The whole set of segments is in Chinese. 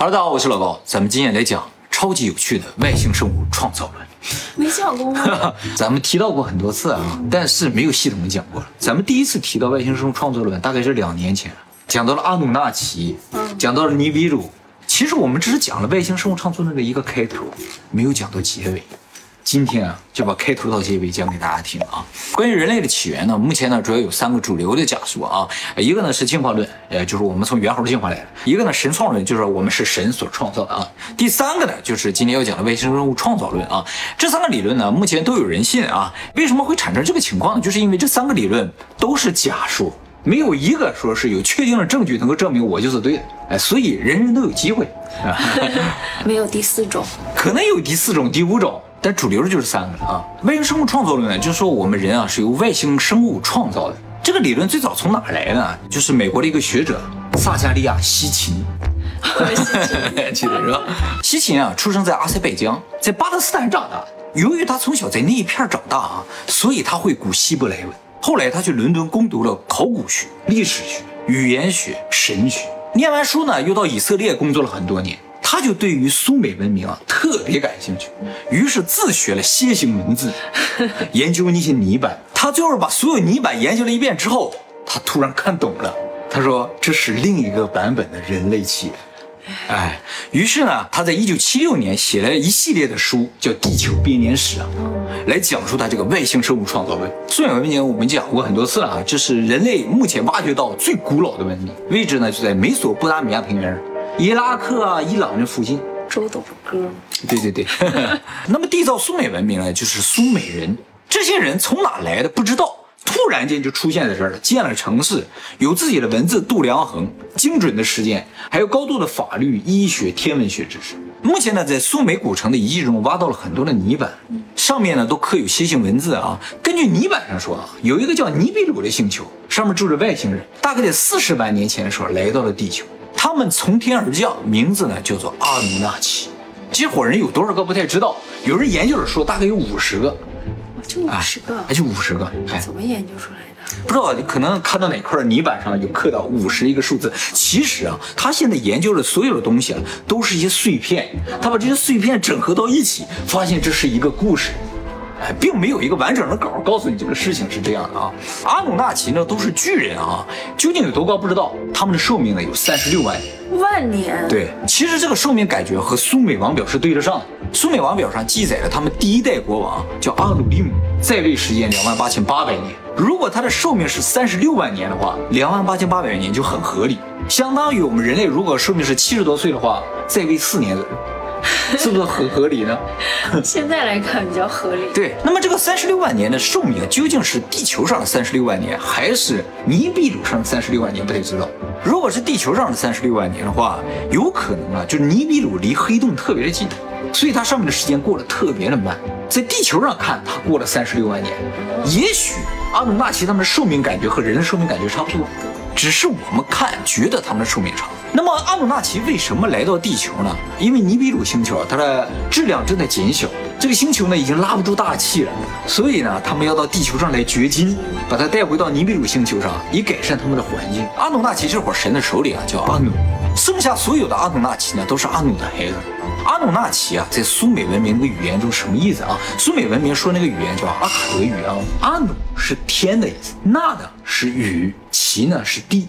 Hello，大家好，我是老高，咱们今天来讲超级有趣的外星生物创造论。没讲过吗？咱们提到过很多次啊，但是没有系统的讲过。咱们第一次提到外星生物创造论，大概是两年前，讲到了阿努纳奇，讲到了尼比鲁。其实我们只是讲了外星生物创造论的一个开头，没有讲到结尾。今天啊，就把开头到结尾讲给大家听啊。关于人类的起源呢，目前呢主要有三个主流的假说啊，一个呢是进化论，呃，就是我们从猿猴进化来的；一个呢神创论，就是我们是神所创造的啊；第三个呢就是今天要讲的外星生物创造论啊。这三个理论呢，目前都有人信啊。为什么会产生这个情况呢？就是因为这三个理论都是假说，没有一个说是有确定的证据能够证明我就是对的，哎，所以人人都有机会啊。没有第四种，可能有第四种、第五种。但主流的就是三个啊。外星生物创造论呢，就是说我们人啊是由外星生物创造的。这个理论最早从哪来呢？就是美国的一个学者萨加利亚·西琴，记得 是吧？西琴啊，出生在阿塞拜疆，在巴勒斯坦长大。由于他从小在那一片长大啊，所以他会古希伯来文。后来他去伦敦攻读了考古学、历史学、语言学、神学。念完书呢，又到以色列工作了很多年。他就对于苏美文明啊特别感兴趣，于是自学了楔形文字，研究那些泥板。他最后把所有泥板研究了一遍之后，他突然看懂了。他说这是另一个版本的人类起源。哎，于是呢，他在一九七六年写了一系列的书，叫《地球编年史》啊，来讲述他这个外星生物创造论。苏美文明我们讲过很多次了啊，这是人类目前挖掘到最古老的文明，位置呢就在美索不达米亚平原。伊拉克啊，伊朗这附近，周董哥，对对对。那么缔造苏美文明呢，就是苏美人。这些人从哪来的不知道，突然间就出现在这儿了，建了城市，有自己的文字、度量衡、精准的实践，还有高度的法律、医学、天文学知识。目前呢，在苏美古城的遗迹中挖到了很多的泥板，上面呢都刻有楔形文字啊。根据泥板上说啊，有一个叫尼比鲁的星球，上面住着外星人，大概在四十万年前的时候来到了地球。他们从天而降，名字呢叫做阿努纳奇。这伙人有多少个不太知道，有人研究着说大概有五十个，就五十个，哎，就五十个。怎么研究出来的？不知道，可能看到哪块泥板上有刻到五十一个数字。其实啊，他现在研究的所有的东西啊，都是一些碎片。他把这些碎片整合到一起，发现这是一个故事。哎，并没有一个完整的稿告诉你这个事情是这样的啊。阿努纳奇呢都是巨人啊，究竟有多高不知道。他们的寿命呢有三十六万年。万年？对，其实这个寿命感觉和苏美王表是对得上的。苏美王表上记载了他们第一代国王叫阿努利姆，在位时间两万八千八百年。如果他的寿命是三十六万年的话，两万八千八百年就很合理，相当于我们人类如果寿命是七十多岁的话，在位四年左右。是不是很合理呢？现在来看比较合理。对，那么这个三十六万年的寿命究竟是地球上的三十六万年，还是尼比鲁上的三十六万年？不太知道。如果是地球上的三十六万年的话，有可能啊，就是尼比鲁离黑洞特别的近，所以它上面的时间过得特别的慢。在地球上看，它过了三十六万年。也许阿努纳奇他们的寿命感觉和人的寿命感觉差不多，只是我们看觉得他们的寿命长。那么阿努纳奇为什么来到地球呢？因为尼比鲁星球，它的质量正在减小，这个星球呢已经拉不住大气了，所以呢，他们要到地球上来掘金，把它带回到尼比鲁星球上，以改善他们的环境。阿努纳奇这伙神的首领啊叫阿努，剩下所有的阿努纳奇呢都是阿努的孩子。阿努纳奇啊，在苏美文明的语言中什么意思啊？苏美文明说那个语言叫阿卡德语啊。阿努是天的意思，纳呢是雨，奇呢是地。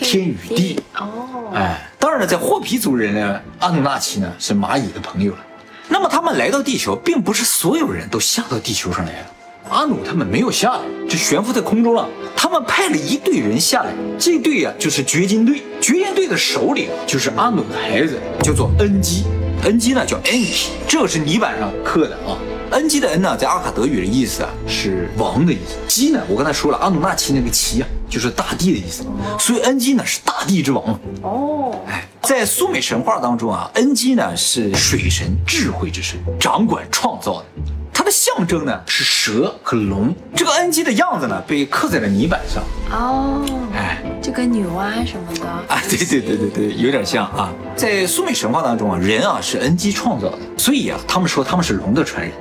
天与地哦，哎，当然了，在霍皮族人呢，阿努纳奇呢是蚂蚁的朋友了。那么他们来到地球，并不是所有人都下到地球上来了。阿努他们没有下来，就悬浮在空中了。他们派了一队人下来，这队呀就是掘金队。掘金队的首领就是阿努的孩子，叫做恩基。恩基呢叫 Enki，这是泥板上刻的啊。恩基的恩呢，在阿卡德语的意思啊是王的意思。基呢，我刚才说了，阿努纳奇那个奇啊，就是大地的意思。所以恩基呢是大地之王。哦，哎，在苏美神话当中啊，恩基呢是水神、智慧之神，掌管创造的。它的象征呢是蛇和龙。这个恩基的样子呢被刻在了泥板上。哦，哎，就跟女娲什么的啊，对对对对对，有点像啊。在苏美神话当中啊，人啊是恩基创造的，所以啊，他们说他们是龙的传人。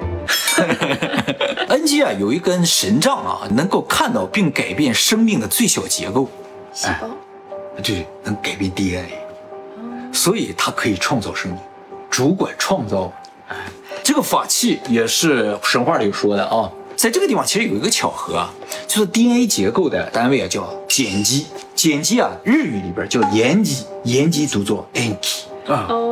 恩基啊，有一根神杖啊，能够看到并改变生命的最小结构，细胞，对，能改变 DNA。所以它可以创造生命，主管创造。哎，这个法器也是神话里说的啊。在这个地方其实有一个巧合啊，就是 DNA 结构的单位啊叫碱基，碱基啊日语里边叫盐基，盐基读作 Enki 啊。哦，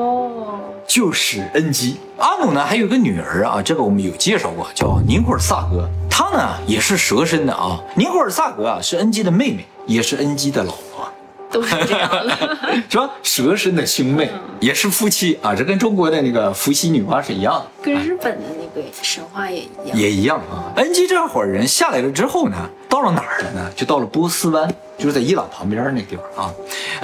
就是恩基。阿努呢还有一个女儿啊，这个我们有介绍过，叫尼古尔萨格。她呢也是蛇身的啊。尼古尔萨格啊是恩基的妹妹，也是恩基的老婆，都是这样的。是吧？蛇身的兄妹，也是夫妻啊。这跟中国的那个伏羲女娲是一样的。跟日本的那个神话也一样。也一样啊。恩基这伙人下来了之后呢，到了哪儿了呢？就到了波斯湾，就是在伊朗旁边那地方啊。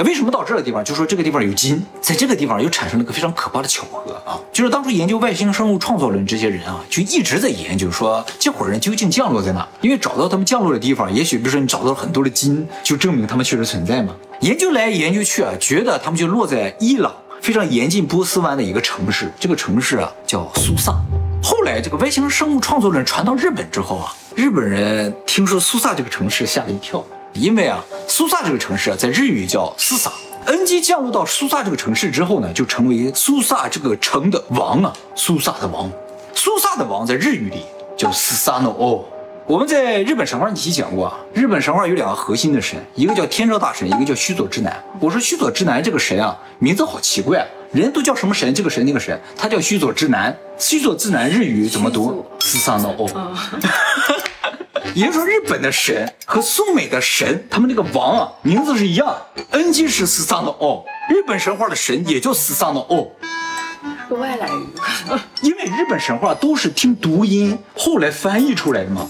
为什么到这个地方？就说这个地方有金，在这个地方又产生了个非常可怕的巧合啊，就是当初研究外星生物创造论这些人啊，就一直在研究说这伙人究竟降落在哪？因为找到他们降落的地方，也许比如说你找到了很多的金，就证明他们确实存在嘛。研究来研究去啊，觉得他们就落在伊朗非常严禁波斯湾的一个城市，这个城市啊叫苏萨。后来这个外星生物创作论传到日本之后啊，日本人听说苏萨这个城市吓了一跳，因为啊苏萨这个城市啊在日语叫斯萨。恩基降落到苏萨这个城市之后呢，就成为苏萨这个城的王啊，苏萨的王。苏萨的王在日语里叫斯萨诺欧。我们在日本神话一起讲过啊，日本神话有两个核心的神，一个叫天照大神，一个叫须佐之男。我说须佐之男这个神啊，名字好奇怪啊，人都叫什么神，这个神那个神，他叫须佐之男。须佐之男日语怎么读？四三的哦。也就是说，日本的神和宋美的神，他们那个王啊，名字是一样的。恩基是四三的哦，日本神话的神也叫斯萨诺欧。是个外来语。因为日本神话都是听读音后来翻译出来的嘛。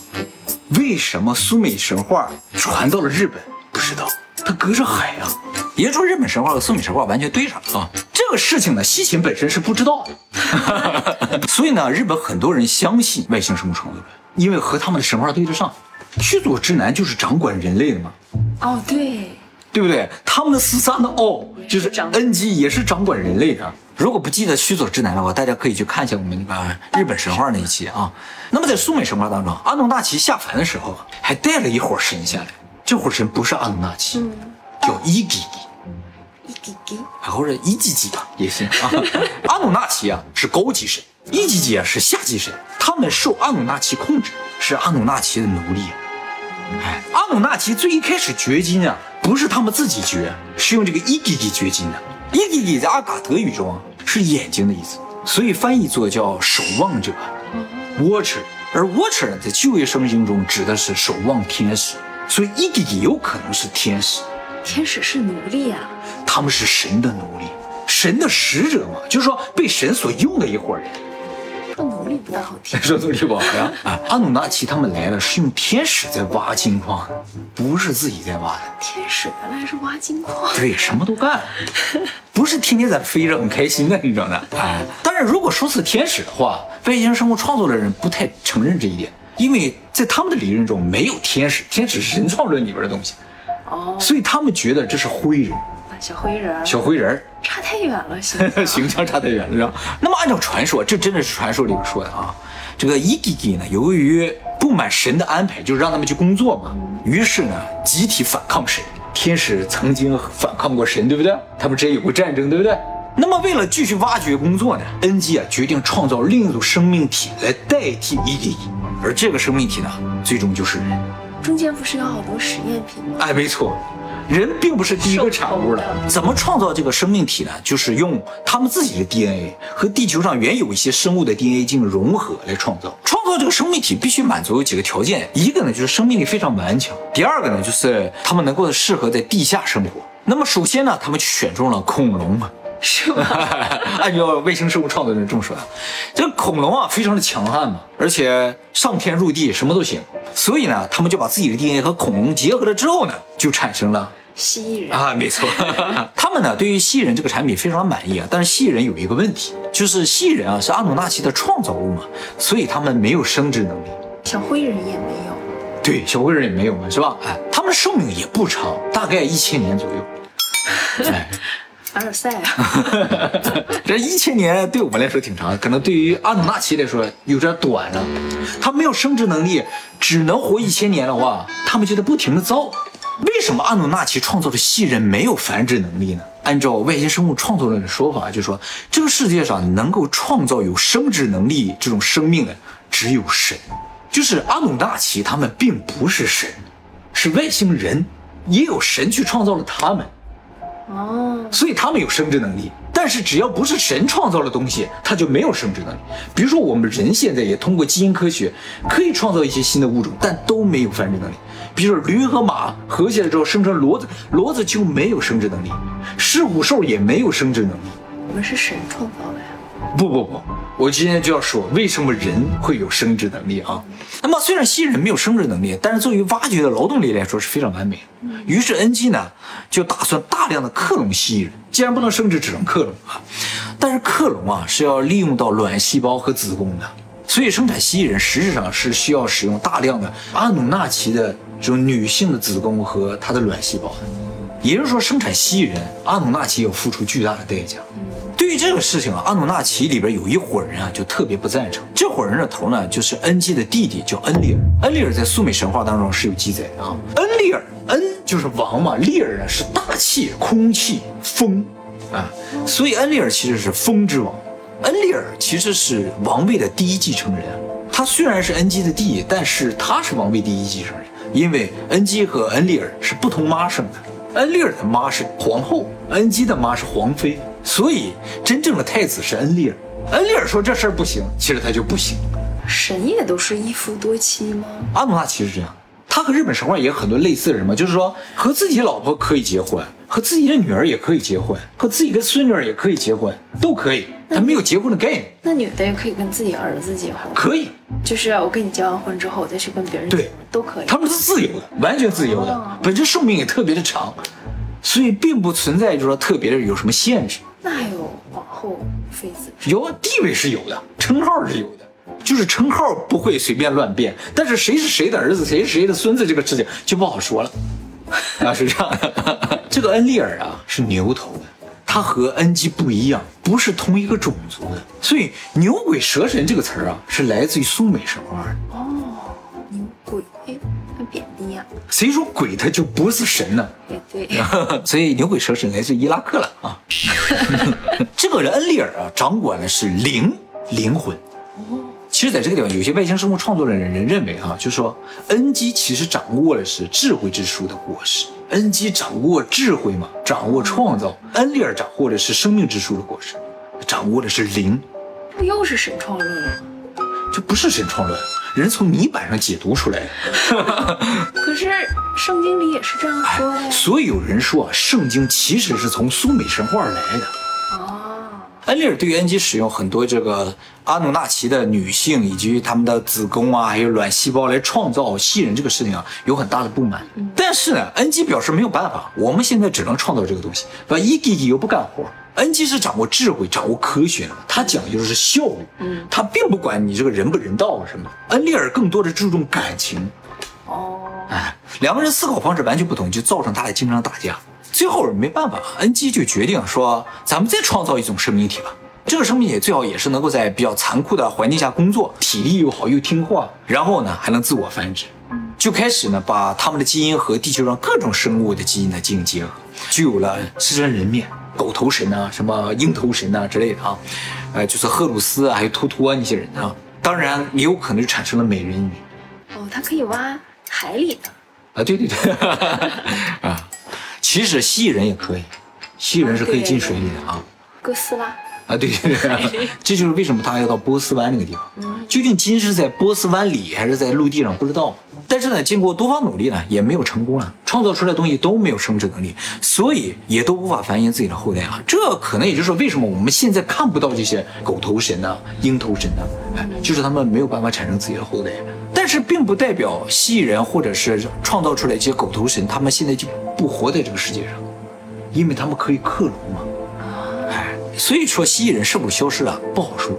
为什么苏美神话传到了日本？不知道，它隔着海呀、也就说，日本神话和苏美神话完全对上了啊。这个事情呢，西秦本身是不知道的，所以呢，日本很多人相信外星生物创造论，因为和他们的神话对得上。须佐之男就是掌管人类的嘛，哦，对，对不对？他们的四三的哦，就是掌 N G 也是掌管人类的。如果不记得须佐之男的话，大家可以去看一下我们那个日本神话那一期啊。那么在苏美神话当中，阿努纳奇下凡的时候啊，还带了一伙神下来。这伙神不是阿努纳奇，嗯，叫伊吉吉，一滴滴，或者伊吉吉吧也行啊。阿努纳奇啊是高级神，伊吉吉啊是下级神，他们受阿努纳奇控制，是阿努纳奇的奴隶。哎，阿努纳奇最一开始掘金啊，不是他们自己掘，是用这个伊吉吉掘金的。伊迪迪在阿卡德语中啊是眼睛的意思，所以翻译作叫守望者 （watcher）。而 watcher 呢，在旧约圣经中指的是守望天使，所以伊迪迪有可能是天使。天使是奴隶啊。他们是神的奴隶，神的使者嘛，就是说被神所用的一伙人。说奴隶不大好听。说奴隶不好呀？啊，阿努纳奇他们来了，是用天使在挖金矿，不是自己在挖的。天使原来是挖金矿。对，什么都干，不是天天在飞着很开心的，你知道的。哎，当然，如果说是天使的话，外星生物创作的人不太承认这一点，因为在他们的理论中没有天使，天使是神创论里边的东西，哦，所以他们觉得这是灰人，小灰人小灰人。差太远了，形象 形象差太远了，是吧？那么按照传说，这真的是传说里边说的啊。这个伊吉吉呢，由于不满神的安排，就是让他们去工作嘛，于是呢，集体反抗神。天使曾经反抗过神，对不对？他们之间有过战争，对不对？那么为了继续挖掘工作呢，恩基啊决定创造另一种生命体来代替伊吉吉，而这个生命体呢，最终就是人。中间不是有好多实验品吗？哎，没错，人并不是第一个产物了。怎么创造这个生命体呢？就是用他们自己的 DNA 和地球上原有一些生物的 DNA 进行融合来创造。创造这个生命体必须满足有几个条件，一个呢就是生命力非常顽强，第二个呢就是他们能够适合在地下生活。那么首先呢，他们就选中了恐龙嘛。是吗？按照卫星生物创造人这么说啊，这个恐龙啊非常的强悍嘛，而且上天入地什么都行，所以呢，他们就把自己的 DNA 和恐龙结合了之后呢，就产生了蜥蜴人。啊，没错，他们呢对于蜥蜴人这个产品非常满意啊，但是蜥蜴人有一个问题，就是蜥蜴人啊是阿努纳奇的创造物嘛，所以他们没有生殖能力。小灰人也没有。对，小灰人也没有嘛，是吧？哎，他们的寿命也不长，大概一千年左右。哎，凡尔赛啊！这一千年对我们来说挺长，可能对于阿努纳奇来说有点短了。他没有生殖能力，只能活一千年的话，他们就得不停的造。为什么阿努纳奇创造的蜥蜴人没有繁殖能力呢？按照外星生物创作论的说法，就说这个世界上能够创造有生殖能力这种生命的只有神，就是阿努纳奇他们并不是神，是外星人，也有神去创造了他们。哦，所以他们有生殖能力，但是只要不是神创造的东西，它就没有生殖能力。比如说我们人现在也通过基因科学可以创造一些新的物种，但都没有繁殖能力。比如说驴和马合起来之后生成骡子，骡子就没有生殖能力，狮虎兽也没有生殖能力。我们是神创造的呀。不不不，我今天就要说为什么人会有生殖能力啊？那么虽然蜥蜴人没有生殖能力，但是作为挖掘的劳动力来说是非常完美。于是恩基呢就打算大量的克隆蜥蜴人，既然不能生殖，只能克隆啊。但是克隆啊是要利用到卵细胞和子宫的，所以生产蜥蜴人实质上是需要使用大量的阿努纳奇的这种女性的子宫和她的卵细胞的。也就是说，生产蜥蜴人，阿努纳奇要付出巨大的代价。对于这个事情啊，阿努纳奇里边有一伙人啊，就特别不赞成。这伙人的头呢，就是恩基的弟弟，叫恩利尔。恩利尔在苏美神话当中是有记载的啊。恩利尔，恩就是王嘛，利尔呢是大气、空气、风啊，所以恩利尔其实是风之王。恩利尔其实是王位的第一继承人。他虽然是恩基的弟，但是他是王位第一继承人，因为恩基和恩利尔是不同妈生的。恩利尔的妈是皇后，恩基的妈是皇妃，所以真正的太子是恩利尔。恩利尔说这事儿不行，其实他就不行。神也都是一夫多妻吗？阿努纳奇是这样，他和日本神话也有很多类似的什么，就是说和自己老婆可以结婚，和自己的女儿也可以结婚，和自己的孙女儿也可以结婚，都可以。他没有结婚的概念，那女的也可以跟自己儿子结婚，可以，就是我跟你结完婚之后，我再去跟别人结都可以。他们是自由的，完全自由的哦，本身寿命也特别的长，所以并不存在就是说特别的有什么限制。那还有皇后、妃子，有啊地位是有的，称号是有的，就是称号不会随便乱变，但是谁是谁的儿子，谁是谁的孙子，这个事情就不好说了。啊，是这样的。这个恩利尔啊是牛头的，他和恩基不一样，不是同一个种族的，所以牛鬼蛇神这个词儿啊是来自于苏美神话的。哦牛鬼，哎，很贬低呀、谁说鬼他就不是神呢？也对，所以牛鬼蛇神来自伊拉克了啊。这个人恩利尔啊，掌管的是灵灵魂。其实，在这个地方，有些外星生物创作的人人认为啊，就是说，恩基其实掌握的是智慧之树的果实。恩基掌握智慧嘛，掌握创造；恩利尔掌握的是生命之树的果实，掌握的是灵。这不又是神创论了吗？这不是神创论，人从泥板上解读出来的。可是圣经里也是这样说的呀。所以有人说啊，圣经其实是从苏美神话而来的。啊，恩利尔对于恩基使用很多这个阿努纳奇的女性以及他们的子宫啊，还有卵细胞来创造吸人这个事情啊，有很大的不满。但是呢，恩基表示没有办法，我们现在只能创造这个东西。把伊吉吉又不干活。恩基是掌握智慧、掌握科学的，他讲究的是效率，嗯，他并不管你这个人不人道什么。恩利尔更多的注重感情，哦，哎，两个人思考方式完全不同，就造成他俩经常打架。最后没办法，，NG 就决定说，咱们再创造一种生命体吧。这个生命体最好也是能够在比较残酷的环境下工作，体力又好又听话，然后呢还能自我繁殖。就开始呢把他们的基因和地球上各种生物的基因呢进行结合，就有了狮身人面、狗头神啊、什么鹰头神啊之类的啊，呃，就是赫鲁斯啊，还有托托啊那些人啊。当然也有可能就产生了美人鱼。哦，它可以挖海里的，啊，对对对，啊，其实蜥蜴人也可以，蜥蜴人是可以进水里的啊。哥斯拉。啊，对对对，这就是为什么他要到波斯湾那个地方。究竟金是在波斯湾里还是在陆地上，不知道。但是呢，经过多方努力呢，也没有成功啊，创造出来的东西都没有生殖能力，所以也都无法繁衍自己的后代啊。这可能也就是为什么我们现在看不到这些狗头神呐、鹰头神呐，哎，就是他们没有办法产生自己的后代。这并不代表蜥蜴人或者是创造出来这些狗头神，他们现在就不活在这个世界上，因为他们可以克隆嘛。哎，所以说蜥蜴人是否消失了不好说。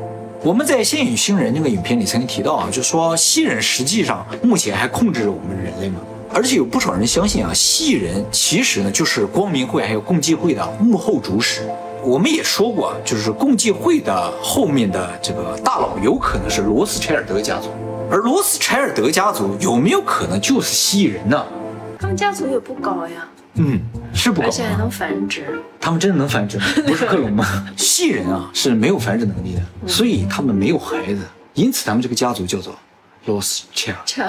我们在《仙与星人》那个影片里曾经提到啊，就说蜥蜴人实际上目前还控制着我们人类嘛，而且有不少人相信啊，蜥蜴人其实呢就是光明会还有共济会的幕后主使。我们也说过，就是共济会的后面的这个大佬有可能是罗斯柴尔德家族，而罗斯柴尔德家族有没有可能就是蜥蜴人呢？他们家族也不高呀，嗯，是不高啊。而且还能繁殖。他们真的能繁殖吗？不是克隆吗？蜥蜴人啊是没有繁殖能力的，所以他们没有孩子，因此他们这个家族叫做 Lost Child。这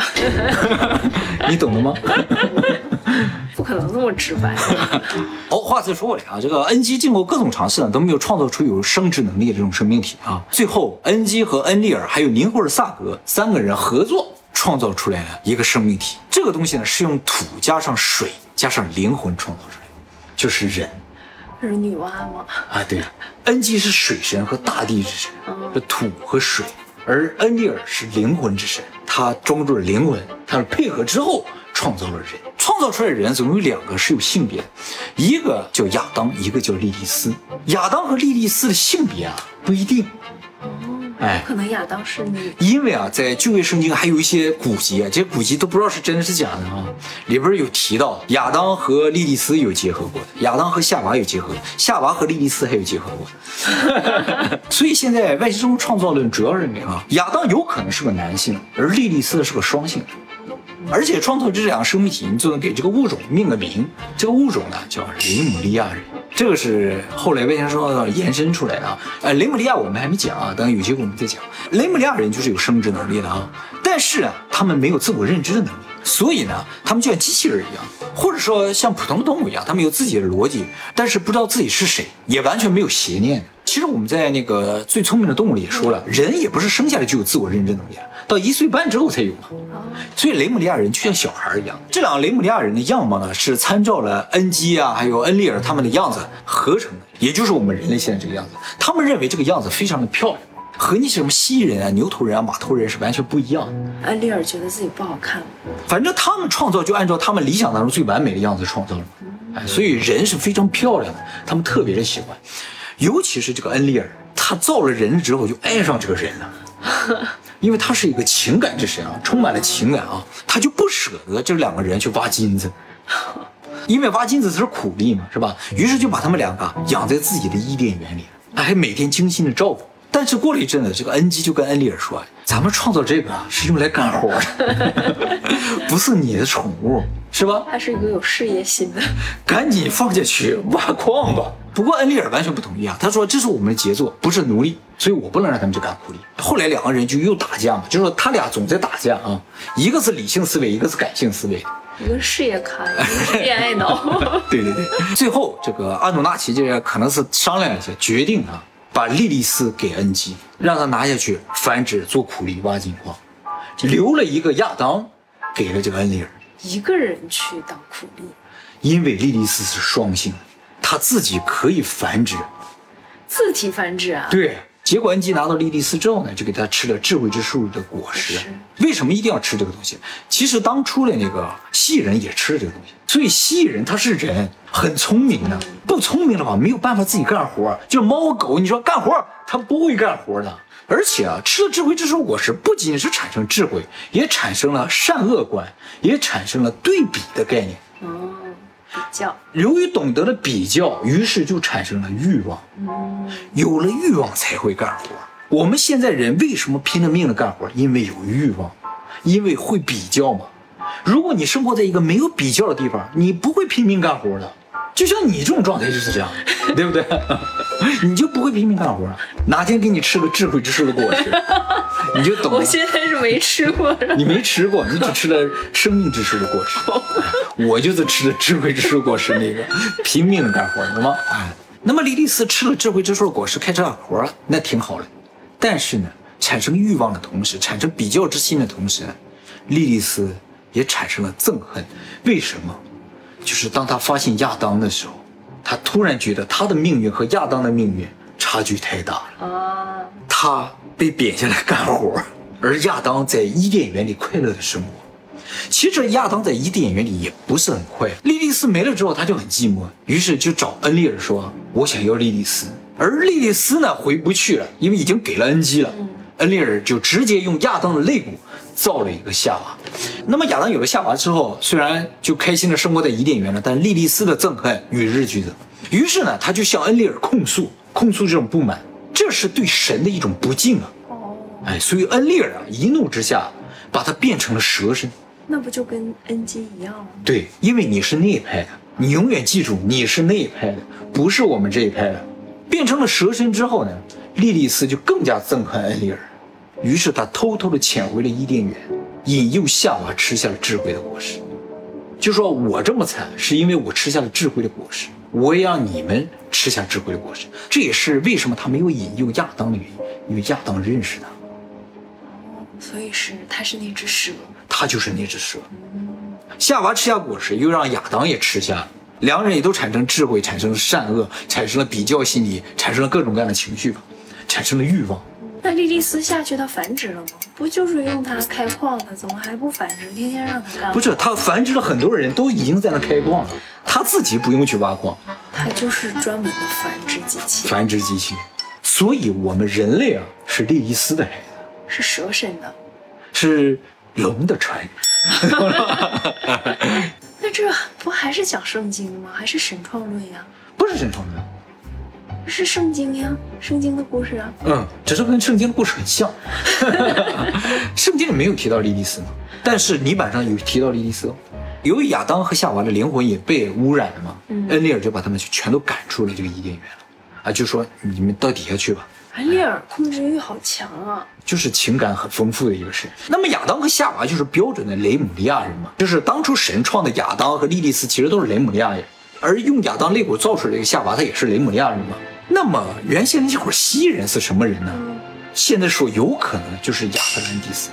你懂了吗？不可能这么直白。哦，话再说回来啊，这个恩基经过各种尝试呢，都没有创造出有生殖能力的这种生命体啊。最后，恩基和恩利尔还有宁霍尔萨格三个人合作创造出来了一个生命体。这个东西呢，是用土加上水加上灵魂创造出来的，就是人。这是女娲吗？啊，对，恩基是水神和大地之神，是土和水，而恩利尔是灵魂之神，他装入了灵魂，他们配合之后创造了人。创造出来的人总有两个是有性别的，一个叫亚当，一个叫莉莉丝。亚当和莉莉丝的性别啊不一定，哎，可能亚当是女。因为啊，在旧约圣经还有一些古籍啊，这些古籍都不知道是真的是假的啊，里边有提到亚当和莉莉丝有结合过的，亚当和夏娃有结合，夏娃和莉莉丝还有结合过。所以现在外星生物创造论主要认为啊，亚当有可能是个男性，而莉莉丝是个双性。而且创造这两个生命体，你就能给这个物种命个名。这个物种呢叫雷姆利亚人，这个是后来外星生物延伸出来的啊。呃，雷姆利亚我们还没讲啊，等有机会我们再讲。雷姆利亚人就是有生殖能力的啊，但是啊，他们没有自我认知的能力，所以呢，他们就像机器人一样，或者说像普通动物一样，他们有自己的逻辑，但是不知道自己是谁，也完全没有邪念。其实我们在那个最聪明的动物里也说了，人也不是生下来就有自我认知能力，到一岁半之后才有嘛。所以雷姆利亚人就像小孩一样。这两个雷姆利亚人的样貌呢，是参照了恩基啊，还有恩利尔他们的样子合成的，也就是我们人类现在这个样子。他们认为这个样子非常的漂亮，和你什么蜥蜴人啊、牛头人啊、马头人是完全不一样的。安利尔觉得自己不好看，反正他们创造就按照他们理想当中最完美的样子创造了，哎，所以人是非常漂亮的，他们特别的喜欢。尤其是这个恩利尔，他造了人之后就爱上这个人了，因为他是一个情感之神啊，充满了情感啊，他就不舍得这两个人去挖金子，因为挖金子是苦力嘛，是吧？于是就把他们两个养在自己的伊甸园里，还每天精心的照顾。但是过了一阵子，这个恩基就跟恩利尔说：“咱们创造这个啊，是用来干活的，不是你的宠物，是吧？他是一个有事业心的。赶紧放下去挖矿吧。”不过恩利尔完全不同意啊，他说：“这是我们的杰作，不是奴隶，所以我不能让他们去干苦力。”后来两个人就又打架嘛，就说他俩总在打架啊，一个是理性思维，一个是感性思维。一个事业咖，一个是恋爱脑。对对对，最后这个阿努纳奇这个可能是商量一下，决定啊，把莉莉丝给恩基，让他拿下去繁殖做苦力挖金矿，留了一个亚当给了这个恩利尔，一个人去当苦力，因为莉莉丝是双性，她自己可以繁殖。自体繁殖啊？对，结果恩基拿到莉莉丝之后呢，就给他吃了智慧之树的果实。为什么一定要吃这个东西？其实当初的那个蜥蜴人也吃了这个东西，所以蜥蜴人他是人，很聪明的。不聪明的话，没有办法自己干活。就是猫狗，你说干活，它不会干活的。而且啊，吃了智慧之树果实，不仅是产生智慧，也产生了善恶观，也产生了对比的概念。哦，比较。由于懂得了比较，于是就产生了欲望。有了欲望才会干活。我们现在人为什么拼了命的干活？因为有欲望，因为会比较嘛。如果你生活在一个没有比较的地方，你不会拼命干活的。就像你这种状态就是这样，对不对？你就不会拼命干活。哪天给你吃个智慧之树的果实，你就懂了。我现在是没吃过。你没吃过，你只吃了生命之树的果实。我就是吃了智慧之树果实那个，拼命的干活，懂吗？哎，那么莉莉丝吃了智慧之树的果实，开始干活，那挺好的。但是呢，产生欲望的同时，产生比较之心的同时，莉莉丝也产生了憎恨。为什么？就是当他发现亚当的时候，他突然觉得他的命运和亚当的命运差距太大了。啊，他被贬下来干活，而亚当在伊甸园里快乐的生活。其实亚当在伊甸园里也不是很快，莉莉丝没了之后，他就很寂寞，于是就找恩利尔说：“我想要莉莉丝。”而莉莉丝呢回不去了，因为已经给了恩基了。恩利尔就直接用亚当的肋骨造了一个夏娃。那么亚当有了夏娃之后，虽然就开心的生活在伊甸园了，但莉莉丝的憎恨与日俱增。于是呢，他就向恩利尔控诉，控诉这种不满，这是对神的一种不敬啊！哦，哎，所以恩利尔啊，一怒之下把他变成了蛇身，那不就跟恩基一样吗？对，因为你是那一派的，你永远记住你是那一派的，不是我们这一派的。变成了蛇身之后呢，莉莉丝就更加憎恨恩利尔，于是他偷偷的潜回了伊甸园，引诱夏娃吃下了智慧的果实。就说我这么惨，是因为我吃下了智慧的果实，我也让你们吃下智慧的果实。这也是为什么他没有引诱亚当的原因，因为亚当认识他，所以是他是那只蛇。他就是那只蛇。夏娃吃下果实，又让亚当也吃下，两人也都产生智慧，产生了善恶，产生了比较心理，产生了各种各样的情绪吧，产生了欲望。那莉莉丝下去它繁殖了吗？不就是用它开矿的，怎么还不繁殖？天天让它干？不是，它繁殖了很多人都已经在那开矿了，他自己不用去挖矿，它就是专门的繁殖机器，繁殖机器。所以，我们人类啊，是莉莉丝的孩子，是蛇身的。是龙的传人。那这不还是讲圣经吗？还是神创论呀？不是神创论，是圣经呀，圣经的故事啊。嗯，只是跟圣经的故事很像。圣经里没有提到莉莉丝嘛，但是泥板上有提到莉莉丝哦。由于亚当和夏娃的灵魂也被污染了嘛，恩利尔就把他们全都赶出了这个伊甸园了，啊，就说你们到底下去吧。安利尔控制欲好强啊！就是情感很丰富的一个神。那么亚当和夏娃就是标准的雷姆利亚人嘛，就是当初神创的亚当和莉莉丝其实都是雷姆利亚人，而用亚当肋骨造出来的一个夏娃，他也是雷姆利亚人嘛。那么原先那些会儿蜥蜴人是什么人呢？现在说有可能就是亚特兰蒂斯。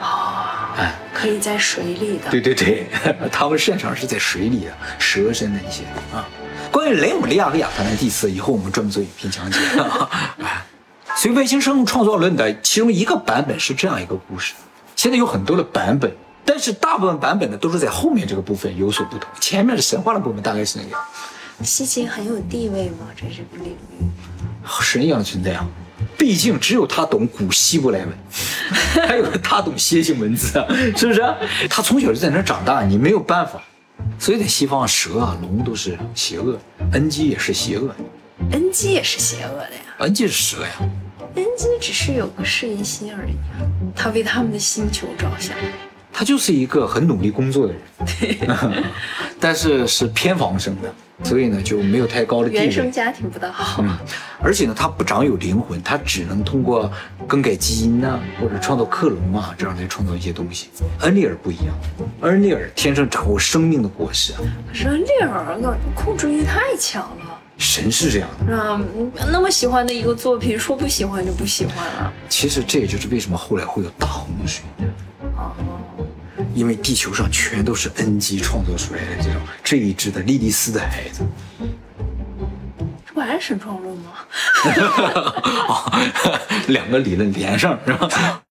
啊，哎，可以在水里的。对对对，他们擅长是在水里的蛇身的一些啊。关于雷姆利亚和亚特兰蒂斯，以后我们专门做影片讲解。哎所以外星生物创造论的其中一个版本是这样一个故事，现在有很多的版本，但是大部分版本呢都是在后面这个部分有所不同，前面的神话的部分大概是那个样，西芹很有地位吗？这是个领域。神一样的存在啊。毕竟只有他懂古希伯来文，还有他懂楔形文字啊，是不是？他从小就在那儿长大，你没有办法。所以在西方，蛇啊、龙都是邪恶，恩基也是邪恶的，恩基也是邪恶的呀。恩基是蛇呀。恩基只是有个适应心而已啊，他为他们的星球着想。他就是一个很努力工作的人，但是是偏房生的，所以呢就没有太高的地原生。家庭不大好。嗯，而且呢，他不长有灵魂，他只能通过更改基因呐、或者创造克隆啊，这样来创造一些东西。恩利尔不一样，恩利尔天生掌握生命的果实啊，可是恩利尔的控制欲太强了。神是这样的。是吧？嗯那么喜欢的一个作品，说不喜欢就不喜欢了。其实这也就是为什么后来会有大洪水，哦，因为地球上全都是恩基创作出来的这种这一支的莉莉丝的孩子。这不还是神创论吗？哦，两个理论连上是吧？